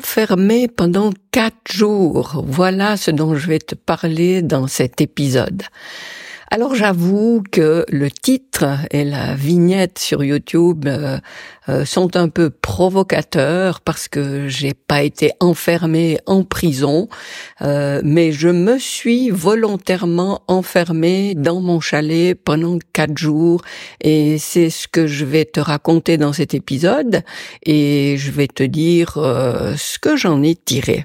enfermé pendant quatre jours. Voilà ce dont je vais te parler dans cet épisode. Alors j'avoue que le titre et la vignette sur YouTube euh, euh, sont un peu provocateurs parce que j'ai pas été enfermée en prison, euh, mais je me suis volontairement enfermée dans mon chalet pendant quatre jours et c'est ce que je vais te raconter dans cet épisode et je vais te dire ce que j'en ai tiré.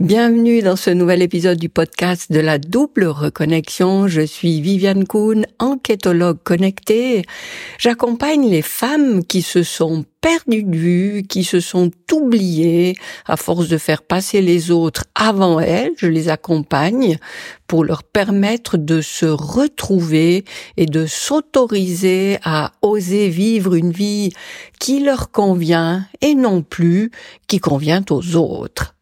Bienvenue dans ce nouvel épisode du podcast de la double reconnexion. Je suis Viviane Kuhn, enquêtologue connectée. J'accompagne les femmes qui se sont perdues de vue, qui se sont oubliées à force de faire passer les autres avant elles. Je les accompagne pour leur permettre de se retrouver et de s'autoriser à oser vivre une vie qui leur convient et non plus qui convient aux autres.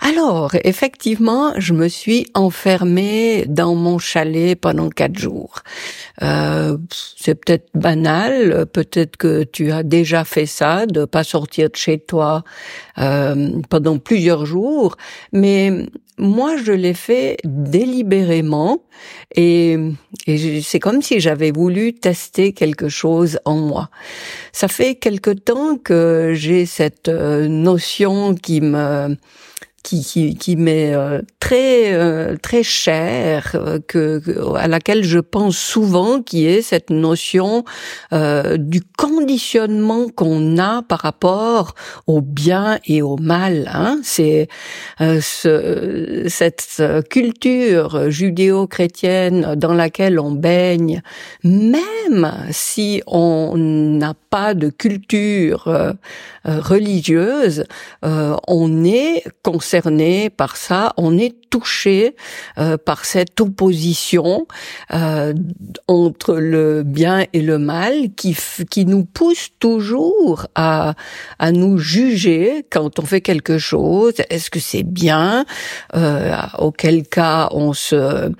Alors, effectivement, je me suis enfermée dans mon chalet pendant quatre jours. Euh, c'est peut-être banal, peut-être que tu as déjà fait ça, de pas sortir de chez toi euh, pendant plusieurs jours, mais moi, je l'ai fait délibérément et, et c'est comme si j'avais voulu tester quelque chose en moi. Ça fait quelque temps que j'ai cette euh, notion qui me qui, qui, qui m'est euh, très euh, très chère, euh, que, à laquelle je pense souvent, qui est cette notion du conditionnement qu'on a par rapport au bien et au mal. Hein. C'est ce, cette culture judéo-chrétienne dans laquelle on baigne, même si on n'a de culture religieuse, on est concerné par ça, on est touché euh, par cette opposition euh, entre le bien et le mal qui qui nous pousse toujours à à nous juger quand on fait quelque chose. Est-ce que c'est bien euh, Auquel cas on se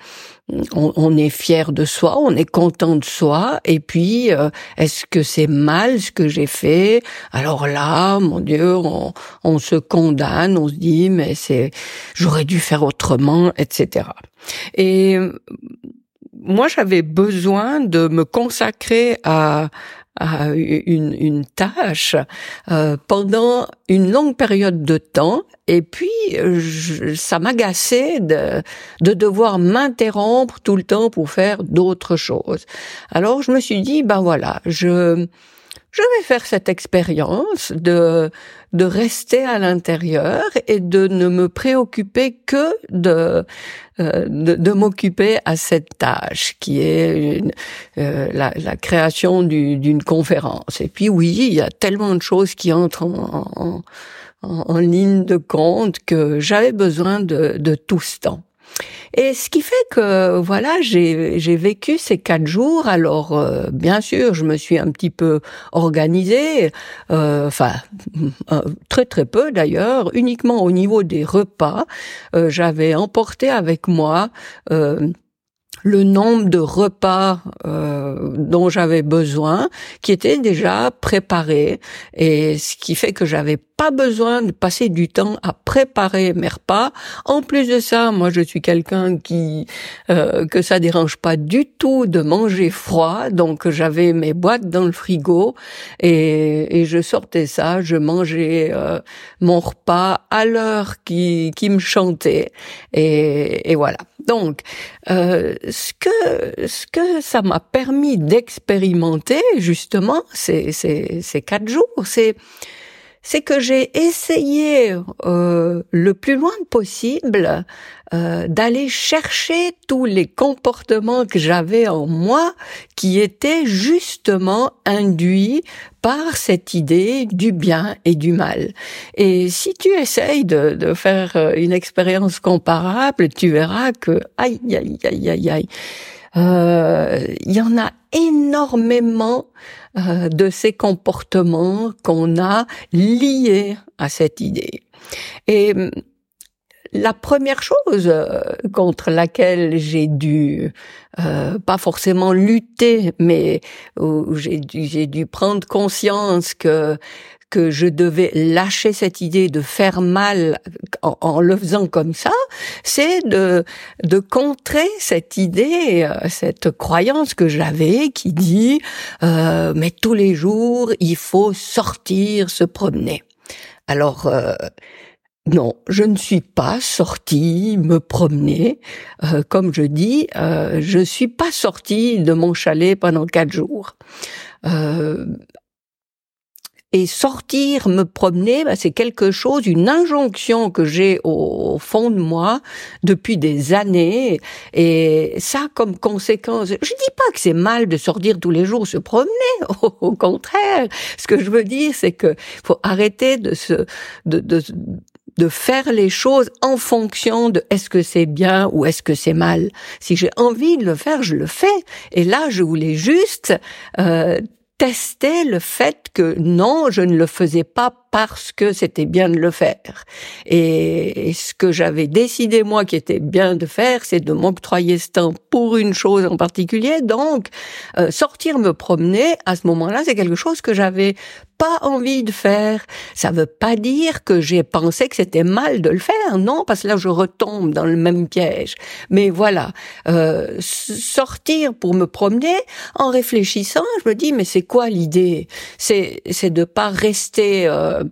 on, est fier de soi, on est content de soi, et puis euh, est-ce que c'est mal ce que j'ai fait? Alors là, mon Dieu, on, on se condamne, on se dit mais c'est j'aurais dû faire autrement, etc. Et moi, j'avais besoin de me consacrer à, une, une tâche euh, pendant une longue période de temps et puis ça m'agaçait de, de devoir m'interrompre tout le temps pour faire d'autres choses. Alors je me suis dit ben voilà, je je vais faire cette expérience de de rester à l'intérieur et de ne me préoccuper que de euh, de, m'occuper à cette tâche qui est euh, la, la, création d'une conférence. Et puis oui, il y a tellement de choses qui entrent en, en, en ligne de compte que j'avais besoin de, de tout ce temps. Et ce qui fait que voilà, j'ai vécu ces quatre jours. Alors euh, bien sûr, je me suis un petit peu organisée, euh, enfin euh, très très peu d'ailleurs, uniquement au niveau des repas. J'avais emporté avec moi le nombre de repas euh, dont j'avais besoin, qui étaient déjà préparés, et ce qui fait que j'avais pas besoin de passer du temps à préparer mes repas. En plus de ça, moi je suis quelqu'un qui euh, que ça dérange pas du tout de manger froid, donc j'avais mes boîtes dans le frigo et, et je sortais ça, je mangeais euh, mon repas à l'heure qui qui me chantait et, et voilà. Donc, euh, ce que ce que ça m'a permis d'expérimenter justement ces ces, ces quatre jours, c'est c'est que j'ai essayé euh, le plus loin possible euh, d'aller chercher tous les comportements que j'avais en moi qui étaient justement induits par cette idée du bien et du mal. Et si tu essayes de, de faire euh, une expérience comparable, tu verras que aïe aïe aïe aïe aïe il y en a énormément euh, de ces comportements qu'on a liés à cette idée. Et hum, la première chose euh, contre laquelle j'ai dû euh, pas forcément lutter, mais où j'ai dû, dû prendre conscience que que je devais lâcher cette idée de faire mal en, le faisant comme ça, c'est de, de contrer cette idée, euh, cette croyance que j'avais qui dit euh, mais tous les jours il faut sortir, se promener. Alors euh, non, je ne suis pas sortie me promener. Euh, comme je dis, euh, je suis pas sortie de mon chalet pendant quatre jours. Euh, et sortir, me promener, bah, c'est quelque chose, une injonction que j'ai au, fond de moi depuis des années. Et ça, comme conséquence, je dis pas que c'est mal de sortir tous les jours se promener. Au, contraire, ce que je veux dire, c'est que faut arrêter de se, de, de de faire les choses en fonction de est-ce que c'est bien ou est-ce que c'est mal. Si j'ai envie de le faire, je le fais. Et là, je voulais juste euh, tester le fait que non, je ne le faisais pas parce que c'était bien de le faire. Et, ce que j'avais décidé moi qui était bien de faire, c'est de m'octroyer ce temps pour une chose en particulier. Donc, euh, sortir me promener à ce moment-là, c'est quelque chose que j'avais pas envie de faire. Ça veut pas dire que j'ai pensé que c'était mal de le faire, non, parce que là je retombe dans le même piège. Mais voilà, euh, sortir pour me promener, en réfléchissant, je me dis mais c'est quoi l'idée? C'est c'est de pas rester euh,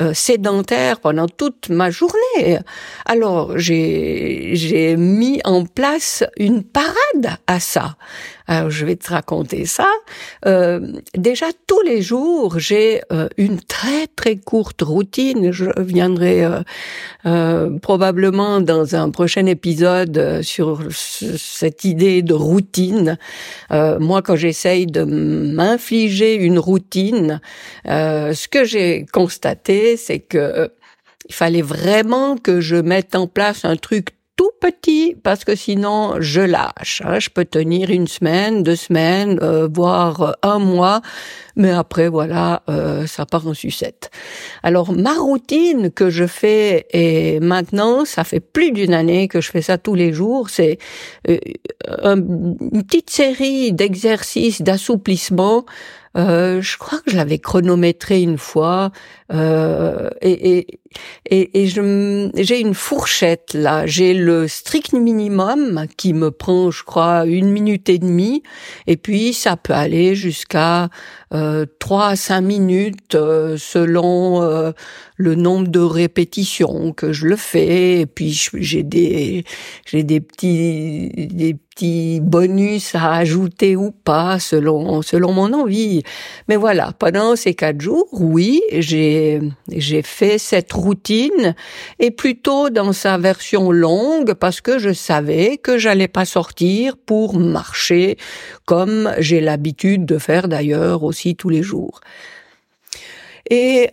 euh, sédentaire pendant toute ma journée. Alors j'ai j'ai mis en place une parade à ça. Alors je vais te raconter ça. Euh, déjà tous les jours j'ai euh, une très très courte routine. Je viendrai probablement dans un prochain épisode sur cette idée de routine. moi quand j'essaye de m'infliger une routine, ce que j'ai constaté c'est que il fallait vraiment que je mette en place un truc tout petit parce que sinon je lâche. Hein. Je peux tenir une semaine, deux semaines, euh, voire un mois, mais après voilà, euh, ça part en sucette. Alors ma routine que je fais et maintenant, ça fait plus d'une année que je fais ça tous les jours, c'est euh, une petite série d'exercices d'assouplissement euh, je crois que je l'avais chronométré une fois euh, et, et, et, et j'ai une fourchette là. J'ai le strict minimum qui me prend, je crois, une minute et demie, et puis ça peut aller jusqu'à euh, trois à cinq minutes euh, selon euh, le nombre de répétitions que je le fais. Et puis j'ai des j'ai des petits des petits bonus à ajouter ou pas selon selon mon envie. Mais voilà, pendant ces quatre jours, oui, j'ai j'ai fait cette routine et plutôt dans sa version longue parce que je savais que j'allais pas sortir pour marcher comme j'ai l'habitude de faire d'ailleurs aussi tous les jours. Et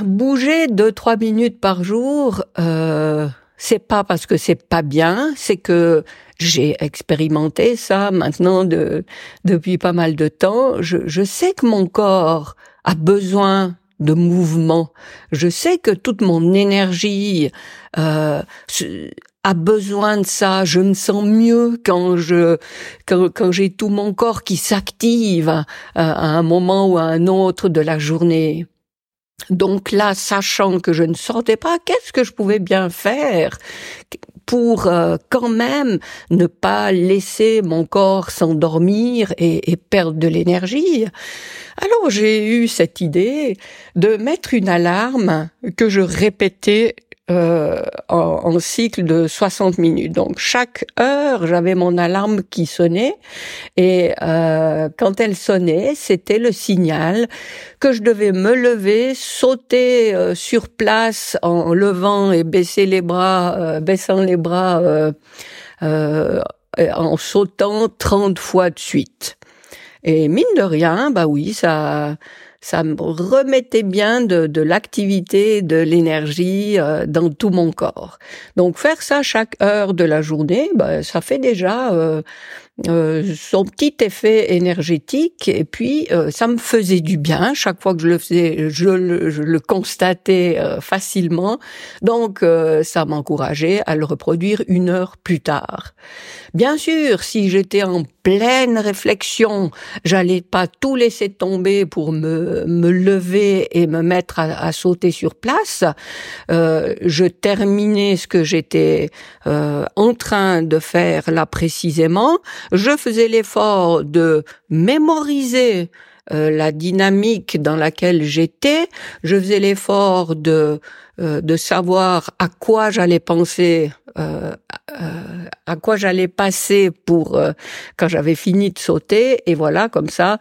bouger deux trois minutes par jour, euh, c'est pas parce que c'est pas bien, c'est que j'ai expérimenté ça maintenant de, depuis pas mal de temps. Je, je sais que mon corps a besoin de mouvement. Je sais que toute mon énergie euh, a besoin de ça. Je me sens mieux quand je quand, quand j'ai tout mon corps qui s'active à, à un moment ou à un autre de la journée. Donc là, sachant que je ne sortais pas, qu'est-ce que je pouvais bien faire? Pour euh, quand même ne pas laisser mon corps s'endormir et, et, perdre de l'énergie. Alors j'ai eu cette idée de mettre une alarme que je répétais euh, en, cycle de 60 minutes. Donc chaque heure, j'avais mon alarme qui sonnait et euh, quand elle sonnait, c'était le signal que je devais me lever, sauter euh, sur place en levant et baisser les bras, euh, baissant les bras en sautant 30 fois de suite. Et mine de rien, bah oui, ça ça me remettait bien de, de l'activité, de l'énergie euh, dans tout mon corps. Donc faire ça chaque heure de la journée, bah, ça fait déjà euh, euh, son petit effet énergétique et puis euh, ça me faisait du bien chaque fois que je le faisais je le, je le constatais euh, facilement donc ça m'encourageait à le reproduire une heure plus tard bien sûr si j'étais en pleine réflexion. J'allais pas tout laisser tomber pour me me lever et me mettre à, à sauter sur place. Je terminais ce que j'étais en train de faire là précisément. Je faisais l'effort de mémoriser euh, la dynamique dans laquelle j'étais, je faisais l'effort de euh, de savoir à quoi j'allais penser, euh, à quoi j'allais passer pour quand j'avais fini de sauter, et voilà comme ça.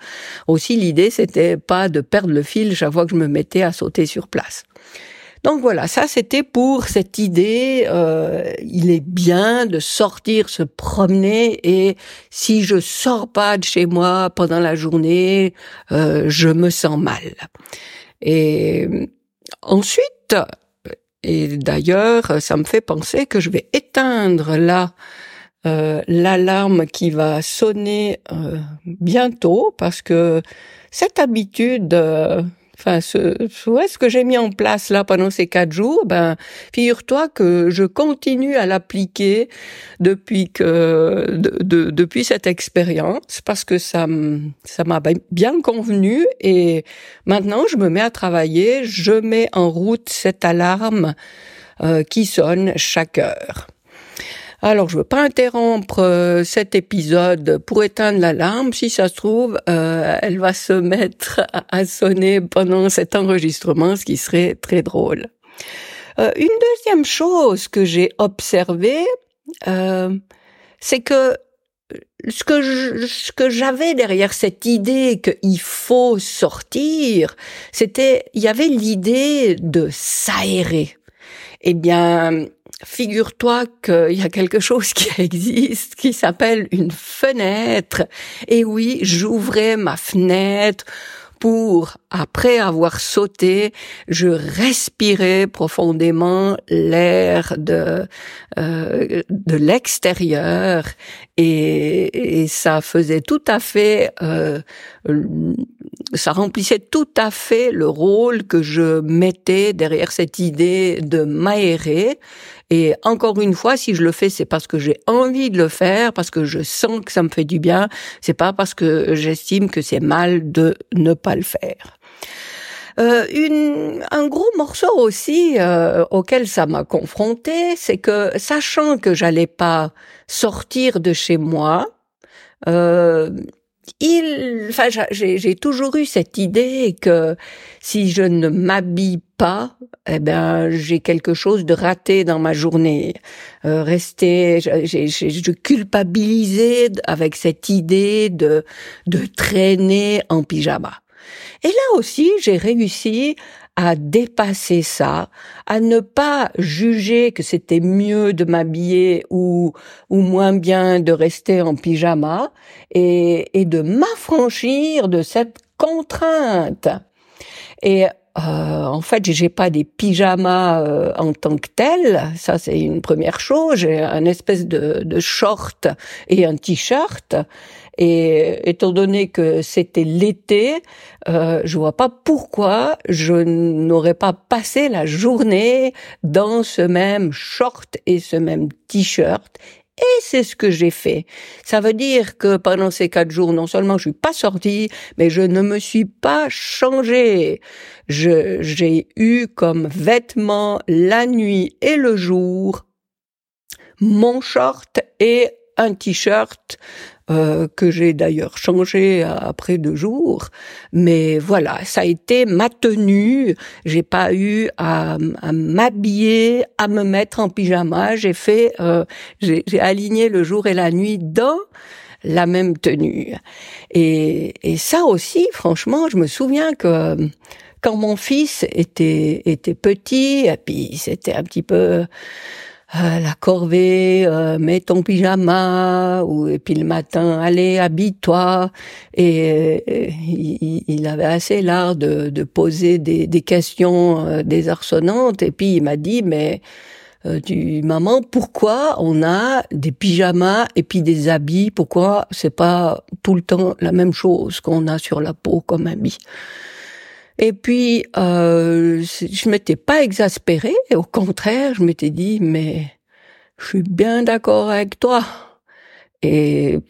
Aussi l'idée c'était pas de perdre le fil chaque fois que je me mettais à sauter sur place. Donc voilà, ça c'était pour cette idée, euh, il est bien de sortir, se promener et si je sors pas de chez moi pendant la journée, euh, je me sens mal. Et ensuite, et d'ailleurs, ça me fait penser que je vais éteindre là euh, l'alarme qui va sonner bientôt parce que cette habitude Enfin, ce, ce que j'ai mis en place là pendant ces quatre jours, ben, figure-toi que je continue à l'appliquer depuis que, de, depuis cette expérience, parce que ça, ça m'a bien convenu et maintenant je me mets à travailler, je mets en route cette alarme euh, qui sonne chaque heure. Alors, je veux pas interrompre euh, cet épisode pour éteindre l'alarme. Si ça se trouve, euh, elle va se mettre à, sonner pendant cet enregistrement, ce qui serait très drôle. Euh, une deuxième chose que j'ai observée, c'est que ce que ce que j'avais derrière cette idée qu'il faut sortir, c'était il y avait l'idée de s'aérer. Eh bien, figure-toi qu'il y a quelque chose qui existe qui s'appelle une fenêtre. Et oui, j'ouvrais ma fenêtre pour, après avoir sauté, je respirais profondément l'air de euh, de l'extérieur et, et, ça faisait tout à fait, euh, ça remplissait tout à fait le rôle que je mettais derrière cette idée de m'aérer et encore une fois, si je le fais, c'est parce que j'ai envie de le faire, parce que je sens que ça me fait du bien. C'est pas parce que j'estime que c'est mal de ne pas le faire. Euh, une, un gros morceau aussi euh, auquel ça m'a confronté, c'est que sachant que j'allais pas sortir de chez moi, euh, il, enfin, j'ai toujours eu cette idée que si je ne m'habille pas, eh ben, j'ai quelque chose de raté dans ma journée. Euh, rester, je culpabilisais avec cette idée de de traîner en pyjama. Et là aussi, j'ai réussi à dépasser ça, à ne pas juger que c'était mieux de m'habiller ou, ou moins bien de rester en pyjama et, et de m'affranchir de cette contrainte. Et euh, en fait, j'ai pas des pyjamas euh, en tant que tel. Ça, c'est une première chose. J'ai un espèce de, de short et un t-shirt. Et étant donné que c'était l'été, euh, je vois pas pourquoi je n'aurais pas passé la journée dans ce même short et ce même t-shirt et c'est ce que j'ai fait. Ça veut dire que pendant ces quatre jours, non seulement je suis pas sortie, mais je ne me suis pas changée. j'ai eu comme vêtements la nuit et le jour mon short et un t-shirt euh, que j'ai d'ailleurs changé après deux jours. Mais voilà, ça a été ma tenue. J'ai pas eu à, m'habiller, à me mettre en pyjama. J'ai fait, euh, j'ai aligné le jour et la nuit dans la même tenue. Et, et ça aussi, franchement, je me souviens que quand mon fils était était petit, et puis c'était un petit peu euh, la corvée, euh, mets ton pyjama, ou et puis le matin, allez, habille-toi. Et, euh, il, avait assez l'art de, de, poser des, des questions désarçonnantes. Et puis il m'a dit, mais euh, du maman pourquoi on a des pyjamas et puis des habits? Pourquoi c'est pas tout le temps la même chose qu'on a sur la peau comme habit? Et puis euh, je m'étais pas exaspérée. Au contraire je m'étais dit mais je suis bien d'accord avec toi. Et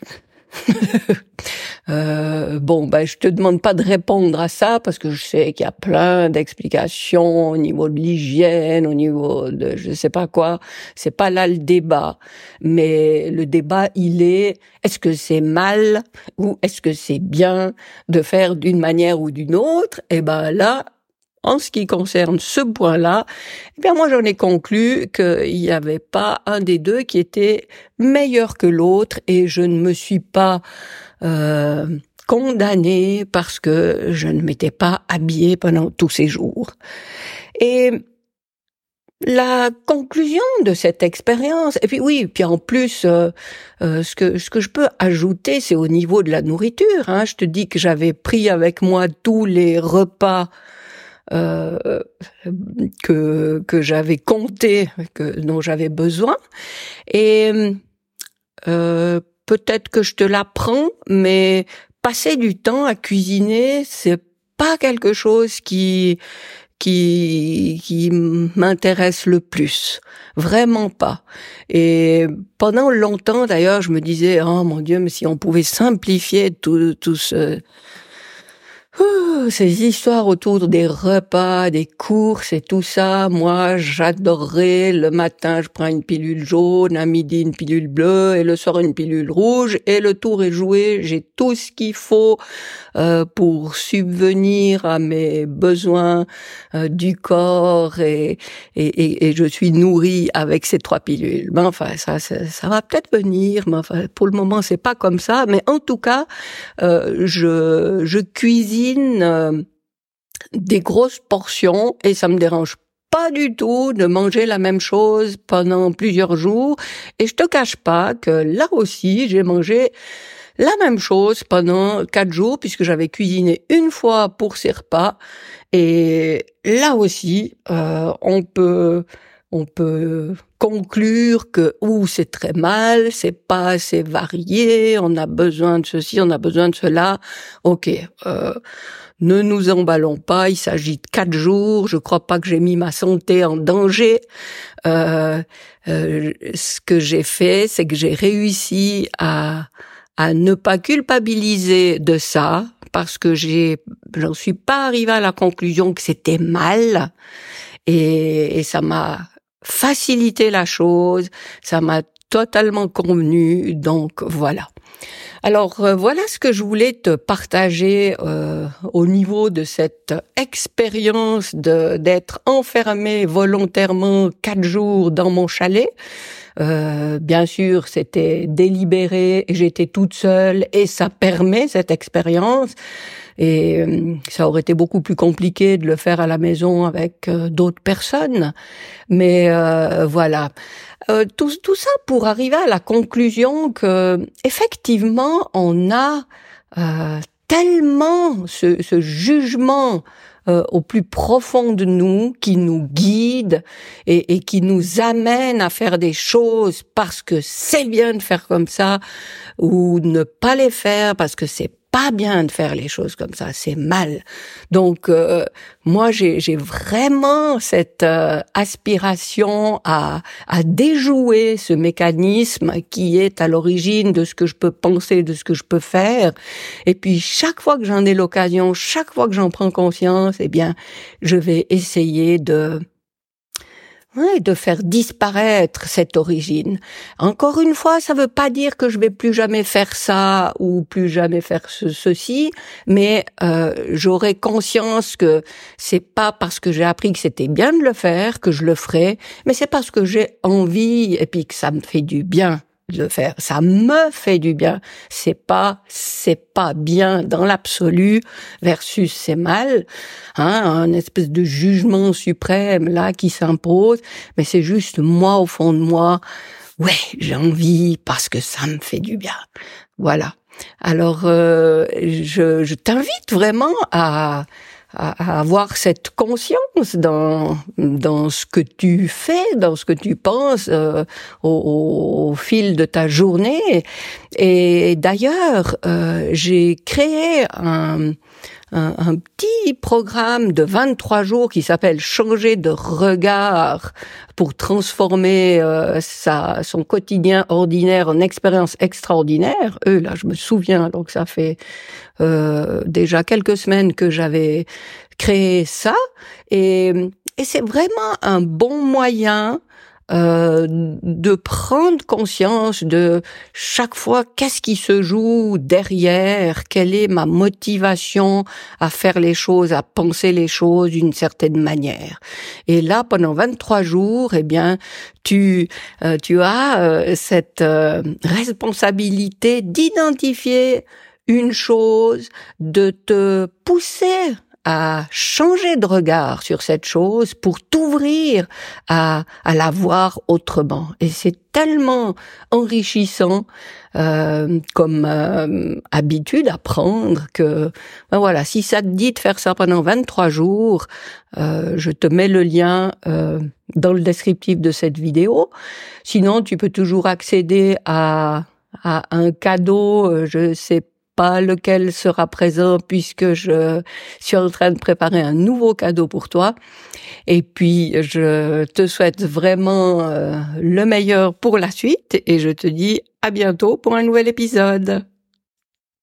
euh, bon, ben, je te demande pas de répondre à ça parce que je sais qu'il y a plein d'explications au niveau de l'hygiène, au niveau de je sais pas quoi. C'est pas là le débat, mais le débat il est est-ce que c'est mal ou est-ce que c'est bien de faire d'une manière ou d'une autre? Et eh ben là, en ce qui concerne ce point-là, eh bien moi j'en ai conclu qu'il n'y avait pas un des deux qui était meilleur que l'autre et je ne me suis pas euh, condamnée parce que je ne m'étais pas habillée pendant tous ces jours. Et la conclusion de cette expérience, et puis oui, puis en plus, euh, euh, ce que ce que je peux ajouter, c'est au niveau de la nourriture. Hein. Je te dis que j'avais pris avec moi tous les repas euh, que que j'avais compté, que dont j'avais besoin. Et euh, peut-être que je te l'apprends, mais passer du temps à cuisiner, c'est pas quelque chose qui qui qui m'intéresse le plus, vraiment pas. Et pendant longtemps d'ailleurs, je me disais oh mon Dieu, mais si on pouvait simplifier tout tout ce ces histoires autour des repas, des courses et tout ça, moi j'adorerais. Le matin je prends une pilule jaune, à midi une pilule bleue et le soir une pilule rouge. Et le tour est joué, j'ai tout ce qu'il faut euh, pour subvenir à mes besoins euh, du corps et, et, et, je suis nourrie avec ces trois pilules. Mais enfin ça ça, ça va peut-être venir, mais enfin pour le moment c'est pas comme ça, mais en tout cas euh, je je cuisine euh, des grosses portions et ça me dérange pas du tout de manger la même chose pendant plusieurs jours. Et je te cache pas que là aussi, j'ai mangé la même chose pendant quatre jours puisque j'avais cuisiné une fois pour ces repas. Et là aussi, euh, on peut on peut conclure que ou c'est très mal, c'est pas assez varié, on a besoin de ceci, on a besoin de cela. Ok, euh, ne nous emballons pas. Il s'agit de quatre jours. Je crois pas que j'ai mis ma santé en danger. Euh, euh, ce que j'ai fait, c'est que j'ai réussi à à ne pas culpabiliser de ça parce que j'ai j'en suis pas arrivée à la conclusion que c'était mal et, et ça m'a faciliter la chose, ça m'a totalement convenu, donc voilà. Alors euh, voilà ce que je voulais te partager euh, au niveau de cette expérience d'être enfermé volontairement quatre jours dans mon chalet. Euh, bien sûr, c'était délibéré, j'étais toute seule et ça permet cette expérience. Et euh, ça aurait été beaucoup plus compliqué de le faire à la maison avec euh, d'autres personnes. Mais voilà. tout, tout ça pour arriver à la conclusion que effectivement on a tellement ce, ce jugement au plus profond de nous, qui nous guide et, et, qui nous amène à faire des choses parce que c'est bien de faire comme ça, ou ne pas les faire parce que c'est pas bien de faire les choses comme ça, c'est mal. Donc euh, moi j'ai vraiment cette euh, aspiration à, à déjouer ce mécanisme qui est à l'origine de ce que je peux penser, de ce que je peux faire. Et puis chaque fois que j'en ai l'occasion, chaque fois que j'en prends conscience, eh bien je vais essayer de oui, de faire disparaître cette origine. Encore une fois, ça ne veut pas dire que je vais plus jamais faire ça ou plus jamais faire ceci, mais euh, j'aurai conscience que c'est pas parce que j'ai appris que c'était bien de le faire que je le ferai, mais c'est parce que j'ai envie et puis que ça me fait du bien le faire. Ça me fait du bien. C'est pas, c'est pas bien dans l'absolu versus c'est mal. Hein, un espèce de jugement suprême là qui s'impose. Mais c'est juste moi au fond de moi. Ouais, j'ai envie parce que ça me fait du bien. Voilà. Alors, euh, je, je t'invite vraiment à à, avoir cette conscience dans dans ce que tu fais, dans ce que tu penses euh, au, au, fil de ta journée. Et d'ailleurs, euh, j'ai créé un un, petit programme de 23 jours qui s'appelle Changer de regard pour transformer euh, sa, son quotidien ordinaire en expérience extraordinaire. Eux, là, je me souviens, donc ça fait euh, déjà quelques semaines que j'avais créé ça. Et, et c'est vraiment un bon moyen euh, de prendre conscience de chaque fois qu'est-ce qui se joue derrière, quelle est ma motivation à faire les choses, à penser les choses d'une certaine manière. Et là, pendant 23 jours, eh bien, tu euh, tu as euh, cette responsabilité d'identifier une chose, de te pousser à changer de regard sur cette chose pour t'ouvrir à, à la voir autrement. Et c'est tellement enrichissant euh, comme euh, habitude à prendre que ben voilà, si ça te dit de faire ça pendant 23 jours, euh, je te mets le lien euh, dans le descriptif de cette vidéo. Sinon, tu peux toujours accéder à à un cadeau, euh, je sais pas lequel sera présent puisque je suis en train de préparer un nouveau cadeau pour toi. Et puis, je te souhaite vraiment euh, le meilleur pour la suite et je te dis à bientôt pour un nouvel épisode.